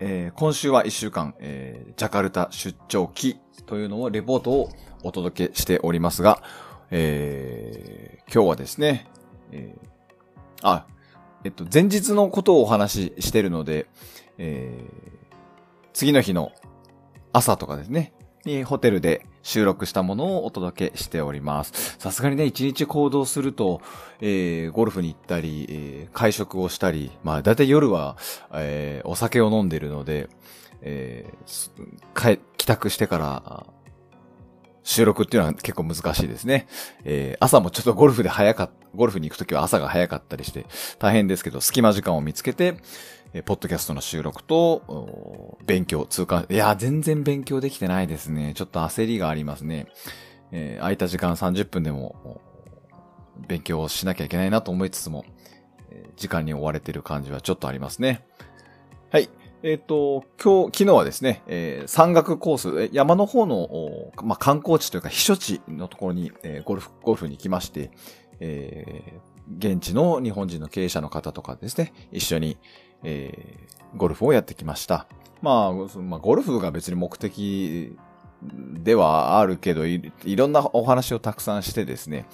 えー今週は1週間、えージャカルタ出張期というのをレポートをお届けしておりますが、えー今日はですね、えあ、えっと、前日のことをお話ししてるので、え次の日の朝とかですね、にホテルで収録したものをお届けしております。さすがにね、一日行動すると、えーゴルフに行ったり、えー会食をしたり、まあ、だいたい夜は、えーお酒を飲んでるので、えー帰、帰宅してから、収録っていうのは結構難しいですね。えー朝もちょっとゴルフで早かったゴルフに行くときは朝が早かったりして大変ですけど、隙間時間を見つけて、えポッドキャストの収録と、勉強、通過、いや、全然勉強できてないですね。ちょっと焦りがありますね。えー空いた時間30分でも、勉強をしなきゃいけないなと思いつつも、時間に追われてる感じはちょっとありますね。はい。えっ、と、今日、昨日はですね、えー山岳コース、山の方の、まあ、観光地というか、避暑地のところに、えーゴルフ、ゴルフに来まして、えー現地の日本人の経営者の方とかですね、一緒に、えーゴルフをやってきました。まあ、まあ、ゴルフが別に目的ではあるけどい、いろんなお話をたくさんしてですね、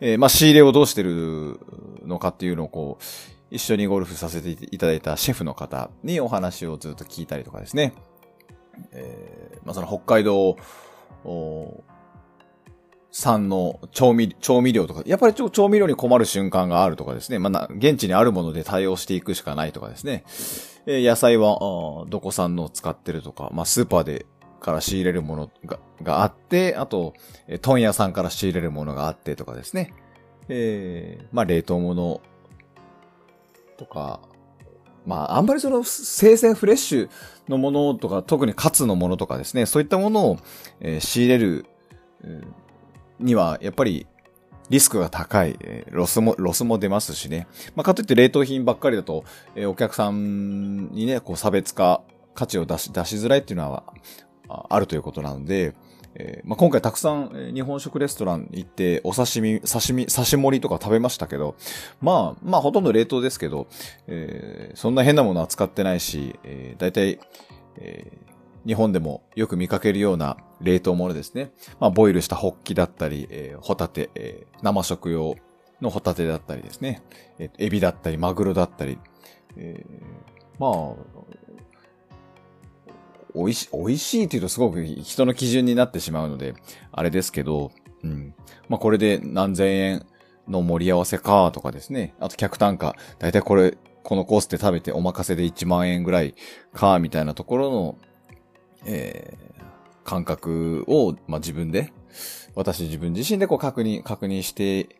えーまあ、仕入れをどうしてるのかっていうのをこう、一緒にゴルフさせていただいたシェフの方にお話をずっと聞いたりとかですね。えーまあ、その北海道お産の調味調味料とか、やっぱりちょ調味料に困る瞬間があるとかですね。まあ、な現地にあるもので対応していくしかないとかですね。えー野菜はどこ産のを使ってるとか、まあ、スーパーでから仕入れるものががあって、あと、えー問屋さんから仕入れるものがあってとかですね。えーまあ、冷凍物とか、まあ、あんまりその生鮮フレッシュのものとか、特に活のものとかですね、そういったものを、えー仕入れる、うんには、やっぱり、リスクが高い、ロスも、ロスも出ますしね。まあ、かといって冷凍品ばっかりだと、えお客さんにね、こう差別化、価値を出し、出しづらいっていうのは、あるということなので、えーまあ、今回たくさん、日本食レストラン行って、お刺身、刺身、刺し盛りとか食べましたけど、まあ、まあ、ほとんど冷凍ですけど、えーそんな変なものは使ってないし、えー、大体、えー日本でもよく見かけるような冷凍ものですね。まあ、ボイルしたホッキだったり、えーホタテ、えー生食用のホタテだったりですね。えーエビだったり、マグロだったり、えーまあ、美味し、美味しいって言うとすごく人の基準になってしまうので、あれですけど、うん。まあ、これで何千円の盛り合わせかとかですね。あと客単価、だいたいこれ、このコースで食べてお任せで1万円ぐらいか、みたいなところの、えー感覚を、まあ、自分で、私自分自身でこう確認、確認して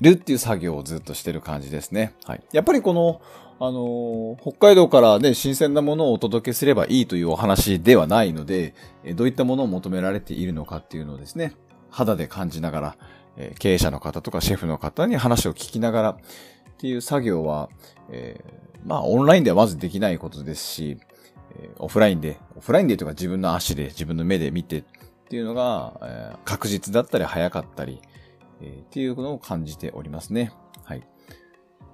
るっていう作業をずっとしてる感じですね。はい。やっぱりこの、あのー北海道からね、新鮮なものをお届けすればいいというお話ではないので、えーどういったものを求められているのかっていうのをですね、肌で感じながら、えー経営者の方とかシェフの方に話を聞きながらっていう作業は、えーまあ、オンラインではまずできないことですし、えーオフラインで、オフラインでというか自分の足で、自分の目で見てっていうのが、えー確実だったり早かったり、えーっていうのを感じておりますね。はい。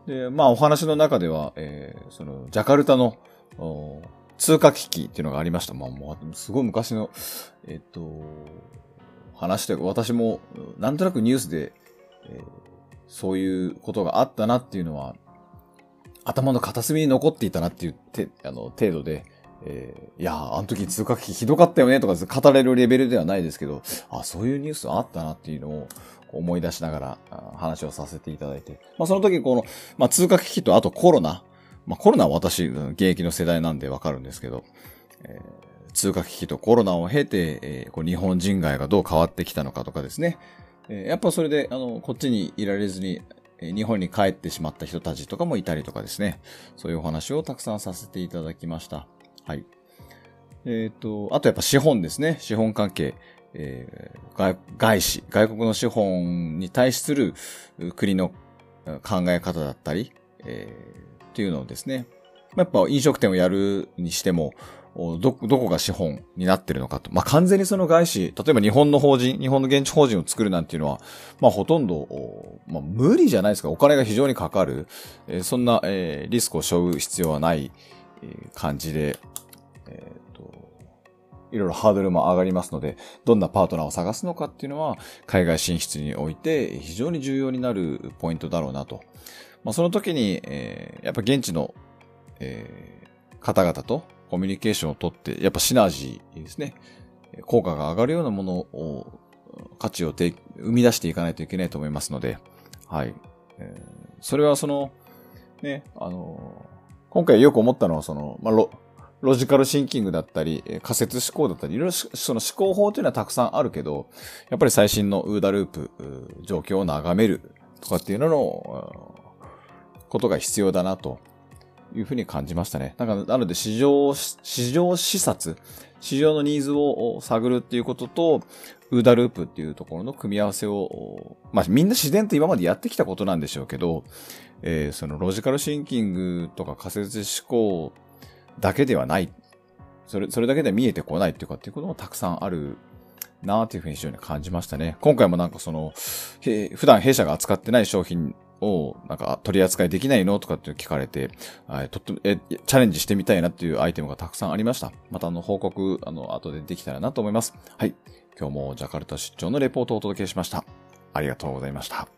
で、まあお話の中では、えーその、ジャカルタの、通貨危機っていうのがありました。まあもう、すごい昔の、えっと、話というか、私も、なんとなくニュースで、えーそういうことがあったなっていうのは、頭の片隅に残っていたなっていうてあの程度で、えーいや、あの時通貨危機ひどかったよねとか語れるレベルではないですけど、あ、そういうニュースあったなっていうのを思い出しながら話をさせていただいて、まあその時この、まあ通貨危機とあとコロナ、まあコロナは私、現役の世代なんでわかるんですけど、えー通貨危機とコロナを経て、えーこう日本人街がどう変わってきたのかとかですね、えーやっぱそれで、あの、こっちにいられずに、日本に帰ってしまった人たちとかもいたりとかですね、そういうお話をたくさんさせていただきました。はい。えっ、と、あとやっぱ資本ですね。資本関係。えー外外資、外国の資本に対する国の考え方だったり、えーっていうのをですね。やっぱ飲食店をやるにしても、ど、どこが資本になってるのかと。まあ、完全にその外資、例えば日本の法人、日本の現地法人を作るなんていうのは、まあ、ほとんど、まあ、無理じゃないですか。お金が非常にかかる。えーそんな、えーリスクを背負う必要はない、えー感じで、いろいろハードルも上がりますので、どんなパートナーを探すのかっていうのは、海外進出において非常に重要になるポイントだろうなと。まあ、その時に、えーやっぱ現地の、えー方々とコミュニケーションをとって、やっぱシナジーですね。効果が上がるようなものを、価値を生み出していかないといけないと思いますので、はい。えーそれはその、ね、あの今回よく思ったのは、その、まあ、ロジカルシンキングだったり、仮説思考だったり、いろいろその思考法というのはたくさんあるけど、やっぱり最新のウーダループ、状況を眺めるとかっていうのの、ことが必要だなというふうに感じましたね。なんか、なので市場、市場視察、市場のニーズを探るっていうことと、ウーダループっていうところの組み合わせを、まあみんな自然と今までやってきたことなんでしょうけど、えーそのロジカルシンキングとか仮説思考だけではない。それ、それだけで見えてこないっていうかっていうこともたくさんあるなというふうに非常に感じましたね。今回もなんかその、普段弊社が扱ってない商品をなんか取り扱いできないのとかって聞かれて、はい、とっても、え、チャレンジしてみたいなっていうアイテムがたくさんありました。またあの報告、あの、後でできたらなと思います。はい。今日もジャカルタ出張のレポートをお届けしました。ありがとうございました。